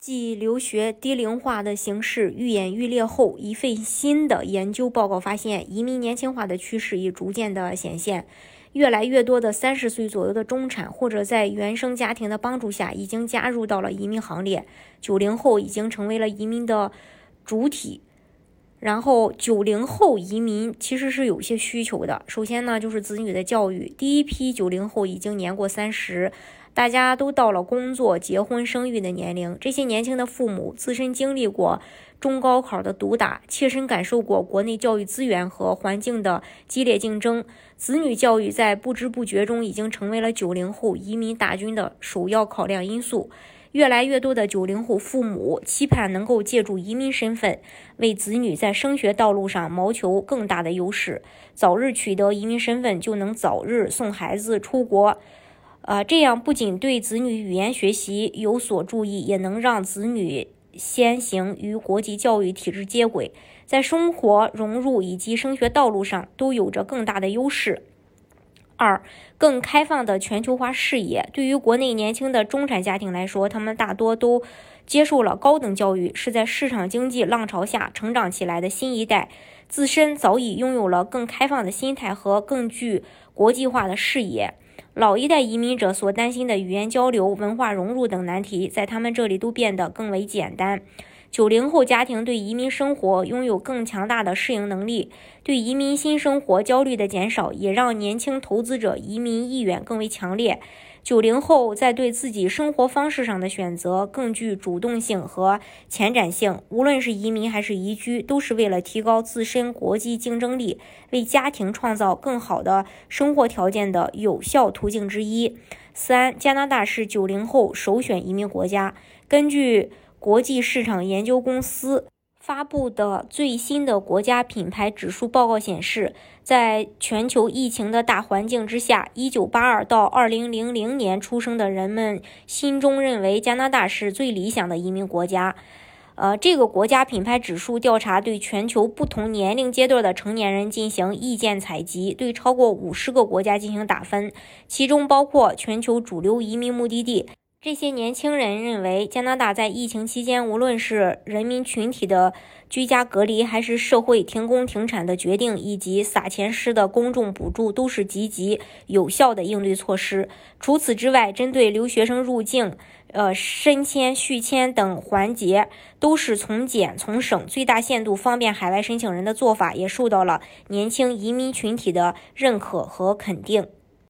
继留学低龄化的形势愈演愈烈后，一份新的研究报告发现，移民年轻化的趋势已逐渐的显现。越来越多的三十岁左右的中产，或者在原生家庭的帮助下，已经加入到了移民行列。九零后已经成为了移民的主体。然后，九零后移民其实是有些需求的。首先呢，就是子女的教育。第一批九零后已经年过三十。大家都到了工作、结婚、生育的年龄，这些年轻的父母自身经历过中高考的毒打，切身感受过国内教育资源和环境的激烈竞争，子女教育在不知不觉中已经成为了九零后移民大军的首要考量因素。越来越多的九零后父母期盼能够借助移民身份，为子女在升学道路上谋求更大的优势，早日取得移民身份，就能早日送孩子出国。啊，这样不仅对子女语言学习有所注意，也能让子女先行与国际教育体制接轨，在生活融入以及升学道路上都有着更大的优势。二，更开放的全球化视野，对于国内年轻的中产家庭来说，他们大多都接受了高等教育，是在市场经济浪潮下成长起来的新一代，自身早已拥有了更开放的心态和更具国际化的视野。老一代移民者所担心的语言交流、文化融入等难题，在他们这里都变得更为简单。九零后家庭对移民生活拥有更强大的适应能力，对移民新生活焦虑的减少，也让年轻投资者移民意愿更为强烈。九零后在对自己生活方式上的选择更具主动性和前瞻性，无论是移民还是移居，都是为了提高自身国际竞争力、为家庭创造更好的生活条件的有效途径之一。三，加拿大是九零后首选移民国家。根据国际市场研究公司。发布的最新的国家品牌指数报告显示，在全球疫情的大环境之下，1982到2000年出生的人们心中认为加拿大是最理想的移民国家。呃，这个国家品牌指数调查对全球不同年龄阶段的成年人进行意见采集，对超过五十个国家进行打分，其中包括全球主流移民目的地。这些年轻人认为，加拿大在疫情期间，无论是人民群体的居家隔离，还是社会停工停产的决定，以及撒钱式的公众补助，都是积极有效的应对措施。除此之外，针对留学生入境、呃申签、续签等环节，都是从简从省，最大限度方便海外申请人的做法，也受到了年轻移民群体的认可和肯定。